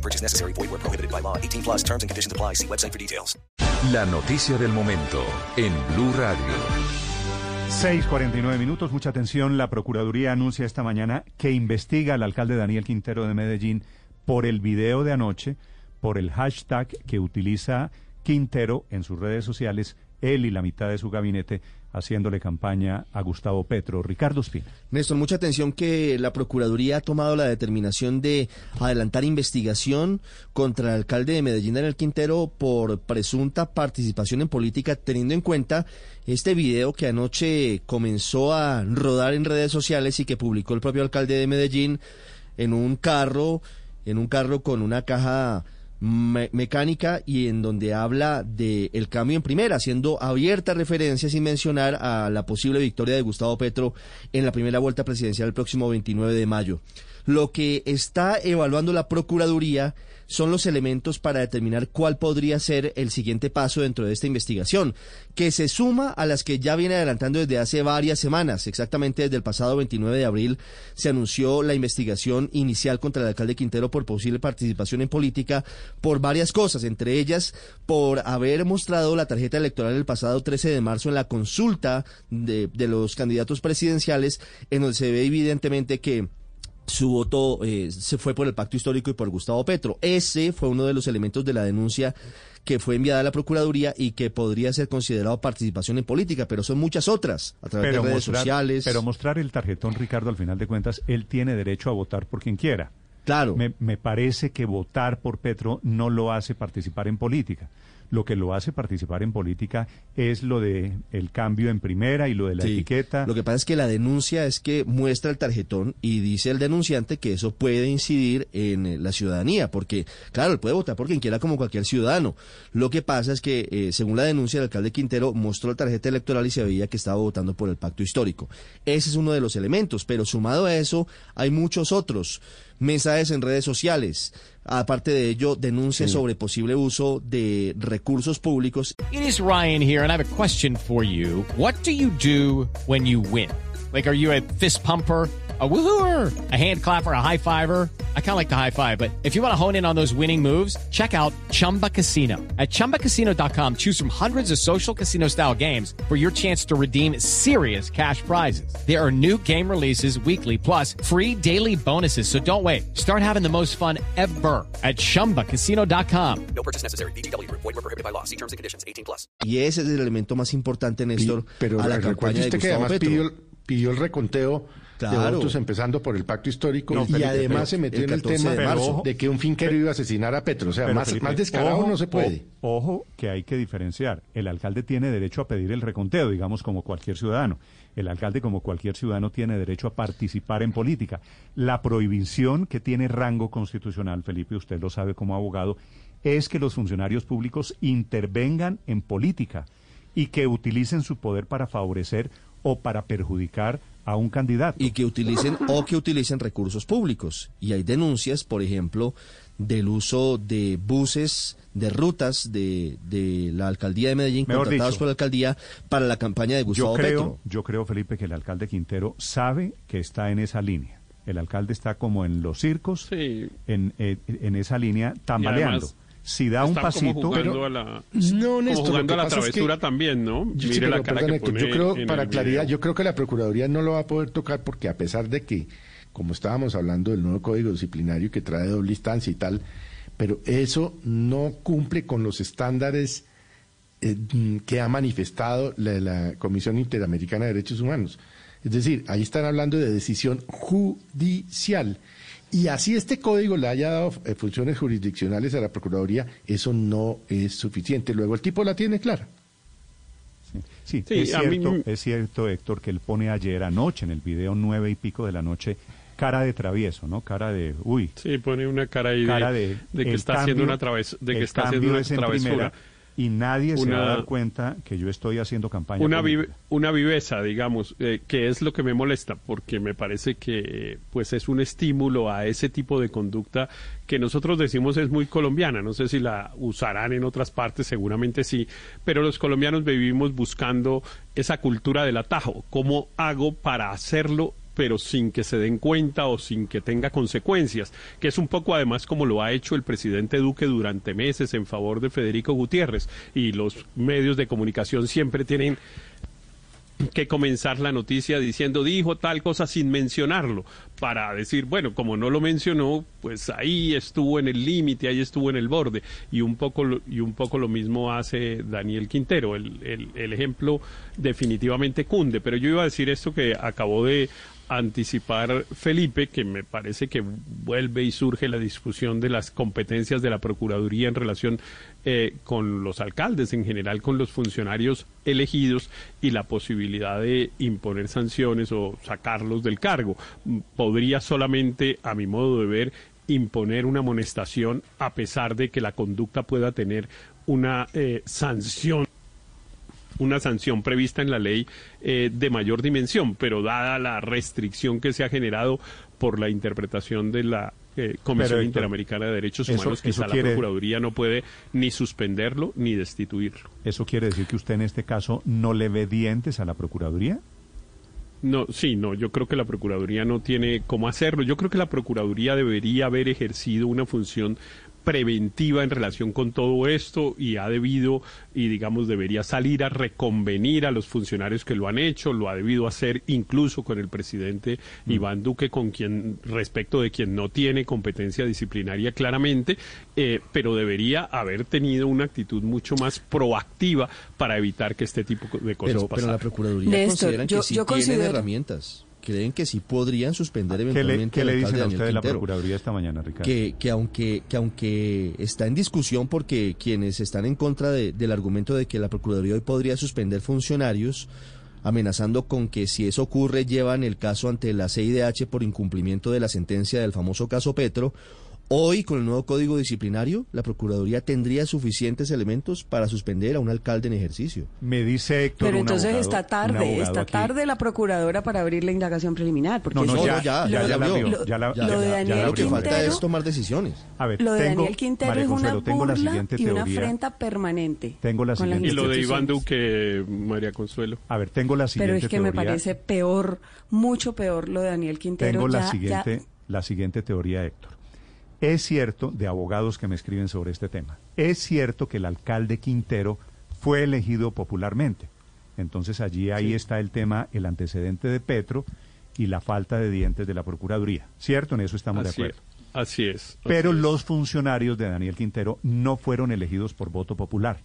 No purchase necessary. Void where prohibited by law. 18 plus terms and conditions apply. See website for details. La noticia del momento en Blue Radio. 6:49 minutos. Mucha atención. La Procuraduría anuncia esta mañana que investiga al alcalde Daniel Quintero de Medellín por el video de anoche, por el hashtag que utiliza Quintero en sus redes sociales, él y la mitad de su gabinete haciéndole campaña a Gustavo Petro. Ricardo Espina. Néstor, mucha atención que la Procuraduría ha tomado la determinación de adelantar investigación contra el alcalde de Medellín, Daniel Quintero, por presunta participación en política, teniendo en cuenta este video que anoche comenzó a rodar en redes sociales y que publicó el propio alcalde de Medellín en un carro, en un carro con una caja me- mecánica y en donde habla de el cambio en primera, haciendo abierta referencia sin mencionar a la posible victoria de Gustavo Petro en la primera vuelta presidencial el próximo 29 de mayo. Lo que está evaluando la Procuraduría son los elementos para determinar cuál podría ser el siguiente paso dentro de esta investigación, que se suma a las que ya viene adelantando desde hace varias semanas. Exactamente desde el pasado 29 de abril se anunció la investigación inicial contra el alcalde Quintero por posible participación en política por varias cosas, entre ellas por haber mostrado la tarjeta electoral el pasado 13 de marzo en la consulta de, de los candidatos presidenciales, en donde se ve evidentemente que su voto eh, se fue por el pacto histórico y por Gustavo Petro. Ese fue uno de los elementos de la denuncia que fue enviada a la Procuraduría y que podría ser considerado participación en política, pero son muchas otras, a través de redes mostrar, sociales. pero mostrar el tarjetón, Ricardo, al final de cuentas, él tiene derecho a votar por quien quiera. Claro. Me, me parece que votar por Petro no lo hace participar en política. Lo que lo hace participar en política es lo de el cambio en primera y lo de la Sí. etiqueta. Lo que pasa es que la denuncia es que muestra el tarjetón y dice el denunciante que eso puede incidir en eh, la ciudadanía, porque, claro, él puede votar por quien quiera como cualquier ciudadano. Lo que pasa es que, eh, según la denuncia, el alcalde Quintero mostró la tarjeta electoral y se veía que estaba votando por el pacto histórico. Ese es uno de los elementos, pero sumado a eso, hay muchos otros. Mensajes en redes sociales. Aparte de ello, denuncias sobre posible uso de recursos públicos It is Ryan here, and I have a question for you. What do you do when you win? Like, are you a fist pumper? A woohooer, a hand clapper, a high fiver. I kind of like the high five, but if you want to hone in on those winning moves, check out Chumba Casino. At chumbacasino.com, choose from hundreds of social casino style games for your chance to redeem serious cash prizes. There are new game releases weekly, plus free daily bonuses. So don't wait. Start having the most fun ever at chumbacasino.com. No purchase necessary. VGW Group. Void were prohibited by law. See terms and conditions. 18 plus. y ese es el elemento más importante, Néstor, pero a la recuerde campaña de usted que Gustavo Petro. pidió, pidió el reconteo Claro. de votos empezando por el pacto histórico No, y además se metió el en el 14 tema de que un finquero iba a asesinar a Petro. O sea, más, Felipe, más descarado ojo, no se puede. ojo que hay que diferenciar. El alcalde tiene derecho a pedir el reconteo, digamos, como cualquier ciudadano. El alcalde, como cualquier ciudadano, tiene derecho a participar en política. La prohibición que tiene rango constitucional, Felipe, usted lo sabe como abogado, es que los funcionarios públicos intervengan en política y que utilicen su poder para favorecer o para perjudicar a un candidato. y que utilicen o que utilicen recursos públicos. Y hay denuncias, por ejemplo, del uso de buses, de rutas de, de la alcaldía de Medellín, Mejor contratados dicho, por la alcaldía para la campaña de Yo Gustavo creo, Petro. yo creo, Felipe, que el alcalde Quintero sabe que está en esa línea. El alcalde está como en los circos, Sí. en, eh, en esa línea, tambaleando. además, Si da un Están pasito, a la, No, como Néstor, lo jugando que a la pasa es que- travesura también, ¿no? Yo, sí, Mire pero la cara perdón, que Héctor, pone yo creo, en para claridad, video. yo creo que la Procuraduría no lo va a poder tocar porque a pesar de que, como estábamos hablando del nuevo código disciplinario que trae doble instancia y tal, pero eso no cumple con los estándares eh, que ha manifestado la, la Comisión Interamericana de Derechos Humanos. Es decir, ahí están hablando de decisión judicial. Y así este código le haya dado eh, funciones jurisdiccionales a la Procuraduría, eso no es suficiente. Luego el tipo la tiene clara. sí, Sí, es, mí cierto, es cierto, Héctor, que él pone ayer anoche en el video nueve y pico de la noche cara de travieso, ¿no? Cara de, uy, Sí, pone una cara ahí cara de, de, de que está haciendo una traves, de que está haciendo una es travesura. primera, Y nadie se va a dar cuenta que yo estoy haciendo campaña. una, vive- una viveza, digamos, eh, que es lo que me molesta, porque me parece que pues es un estímulo a ese tipo de conducta que nosotros decimos es muy colombiana. No sé si la usarán en otras partes, seguramente sí, pero los colombianos vivimos buscando esa cultura del atajo. ¿Cómo hago para hacerlo? Pero sin que se den cuenta o sin que tenga consecuencias, que es un poco además como lo ha hecho el presidente Duque durante meses en favor de Federico Gutiérrez. Y los medios de comunicación siempre tienen que comenzar la noticia diciendo dijo tal cosa sin mencionarlo para decir bueno como no lo mencionó pues ahí estuvo en el límite ahí estuvo en el borde. Y un poco y un poco lo mismo hace Daniel Quintero. El, el, el ejemplo definitivamente cunde. Pero yo iba a decir esto que acabó de anticipar Felipe, que me parece que vuelve y surge la discusión de las competencias de la Procuraduría en relación eh, con los alcaldes, en general con los funcionarios elegidos y la posibilidad de imponer sanciones o sacarlos del cargo. Podría solamente, a mi modo de ver, imponer una amonestación a pesar de que la conducta pueda tener una eh, sanción una sanción prevista en la ley eh, de mayor dimensión, pero dada la restricción que se ha generado por la interpretación de la eh, Comisión Pero, Interamericana de Derechos eso- Humanos, quizá quiere- la Procuraduría no puede ni suspenderlo ni destituirlo. ¿Eso quiere decir que usted en este caso no le ve dientes a la Procuraduría? No, sí, no, yo creo que la Procuraduría no tiene cómo hacerlo. Yo creo que la Procuraduría debería haber ejercido una función preventiva en relación con todo esto y ha debido y digamos debería salir a reconvenir a los funcionarios que lo han hecho, lo ha debido hacer incluso con el presidente Iván Duque con quien respecto de quien no tiene competencia disciplinaria claramente, eh, pero debería haber tenido una actitud mucho más proactiva para evitar que este tipo de cosas Pero, pero la Procuraduría Néstor, consideran yo- que sí yo tienen considero- herramientas. Creen que sí podrían suspender ¿Qué le, eventualmente qué le dicen a usted de la. Procuraduría esta mañana, Ricardo? que, que aunque que aunque está en discusión porque quienes están en contra de- del argumento de que la Procuraduría hoy podría suspender funcionarios, amenazando con que si eso ocurre llevan el caso ante la CIDH por incumplimiento de la sentencia del famoso caso Petro, hoy con el nuevo código disciplinario la Procuraduría tendría suficientes elementos para suspender a un alcalde en ejercicio. Me dice Héctor, Pero un entonces abogado- está tarde, está aquí. tarde la procuradora para abrir la indagación preliminar. Porque No, no, ya, ya, ya, lo- ya la lo- ya la- ya de ya la Daniel Lo que abrió. falta es tomar decisiones. A ver, Lo de tengo, Daniel Quintero María es una Consuelo, tengo la siguiente y una teoría. afrenta permanente. Tengo la siguiente- Y lo de Iván. Duque, María Consuelo. A ver, tengo la siguiente Pero es que me parece peor, mucho peor lo de Daniel Quintero. Tengo la Ya- siguiente, ya- la siguiente teoría, Héctor. Es cierto, de abogados que me escriben sobre este tema, es cierto que el alcalde Quintero fue elegido popularmente. Entonces allí ahí está el tema, el antecedente de Petro y la falta de dientes de la Procuraduría. ¿Cierto? En eso estamos Así, de acuerdo. así es. así Pero es. los funcionarios de Daniel Quintero no fueron elegidos por voto popular.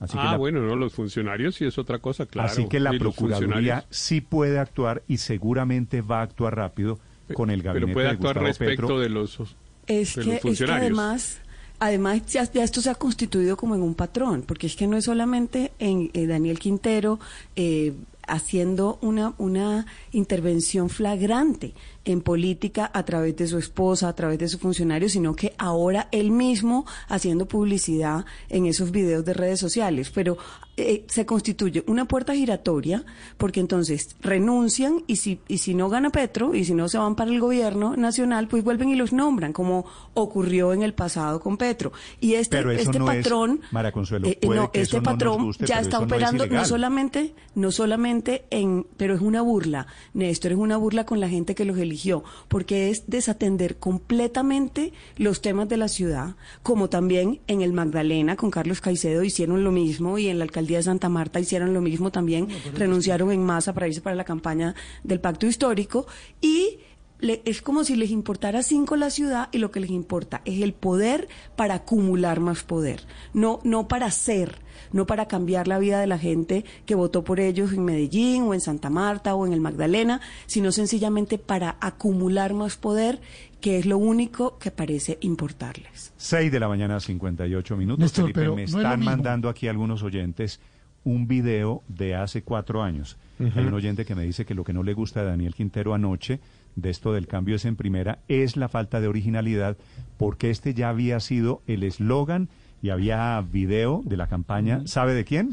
Así que ah, la- bueno, no, los funcionarios sí es otra cosa, claro. Así que la Procuraduría sí puede actuar y seguramente va a actuar rápido con el gabinete Pero puede de actuar Gustavo respecto Petro. de los, Es que, los es que además, además ya, ya esto se ha constituido como en un patrón, porque es que no es solamente en eh, Daniel Quintero eh, haciendo una, una intervención flagrante en política a través de su esposa, a través de su funcionario, sino que ahora él mismo haciendo publicidad en esos videos de redes sociales. Pero eh, se constituye una puerta giratoria porque entonces renuncian y si, y si no gana Petro y si no se van para el gobierno nacional, pues vuelven y los nombran, como ocurrió en el pasado con Petro. Y este, Pero eso este no es- patrón, Mara Consuelo, eh, eh, no, este no patrón guste, ya está no es operando no, solamente, no solamente en, pero es una burla, Néstor, es una burla con la gente que los eligió, porque es desatender completamente los temas de la ciudad, como también en el Magdalena con Carlos Caicedo hicieron lo mismo y en la alcaldía de Santa Marta hicieron lo mismo también, renunciaron en masa para irse para la campaña del pacto histórico y le- es como si les importara cinco la ciudad y lo que les importa es el poder para acumular más poder, no, no para ser, no para cambiar la vida de la gente que votó por ellos en Medellín o en Santa Marta o en el Magdalena, sino sencillamente para acumular más poder, que es lo único que parece importarles. 6 de la mañana, 58 minutos. Néstor, Felipe, pero me no es lo están mandando aquí algunos oyentes un video de hace cuatro años. Hay un oyente que me dice que lo que no le gusta de Daniel Quintero anoche, de esto del cambio es en primera, es la falta de originalidad, porque este ya había sido el eslogan y había video de la campaña, ¿sabe de quién?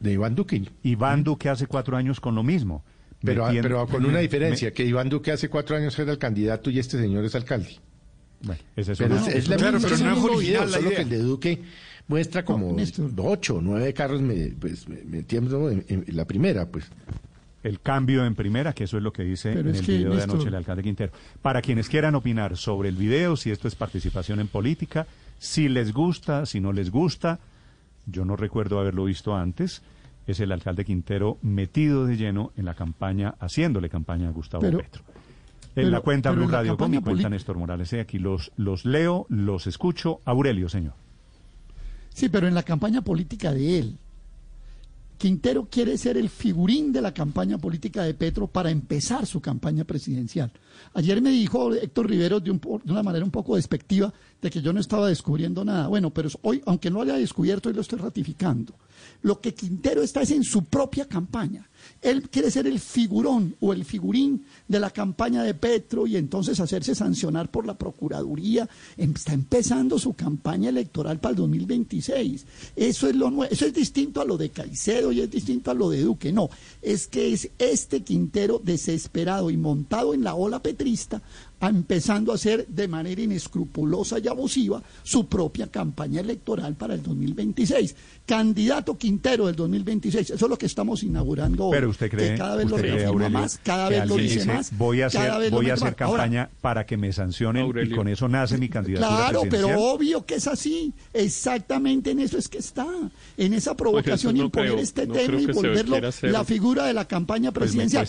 De Iván Duque. Iván Duque hace cuatro años con lo mismo. Pero, Metiendo- pero con una diferencia, Me- que Iván Duque hace cuatro años era el candidato y este señor es alcalde. Bueno, esa es Pero una- es, es la Claro, misma, pero no es original video, la solo idea. que el de Duque muestra como ocho o nueve carros me, pues, me- en la primera, pues. El cambio en primera, que eso es lo que dice Pero en el video de anoche el alcalde Quintero. Para quienes quieran opinar sobre el video, si esto es participación en política, si les gusta, si no les gusta, yo no recuerdo haberlo visto antes, es el alcalde Quintero metido de lleno en la campaña, haciéndole campaña a Gustavo Pero- Petro. En pero- la cuenta Blue Radio con mi cuenta Néstor Morales. eh, Aquí los, los leo, los escucho. Aurelio, señor. Sí, pero en la campaña política de él. Quintero quiere ser el figurín de la campaña política de Petro para empezar su campaña presidencial. Ayer me dijo Héctor Rivero de, una manera un poco despectiva de que yo no estaba descubriendo nada. Bueno, pero hoy, aunque no lo haya descubierto, hoy lo estoy ratificando. Lo que Quintero está es en su propia campaña. Él quiere ser el figurón o el figurín de la campaña de Petro y entonces hacerse sancionar por la Procuraduría. Em- Está empezando su campaña electoral para el 2026. Eso es lo Eso es distinto a lo de Caicedo y es distinto a lo de Duque. No, es que es este Quintero desesperado y montado en la ola petrista, a- empezando a hacer de manera inescrupulosa y abusiva su propia campaña electoral para el 2026. Candidato Quintero del 2026. Eso es lo que estamos inaugurando hoy. Pero usted cree, que cada vez lo reafirma Aurelio, más, cada que vez lo alguien dice dice, más. Voy a hacer, voy a. Ahora, campaña para que me sancionen y con eso nace mi candidatura Claro, pero obvio que es así. Exactamente en eso es que está. En esa provocación no imponer creo, este no tema y volverlo la figura de la campaña Pues presidencial.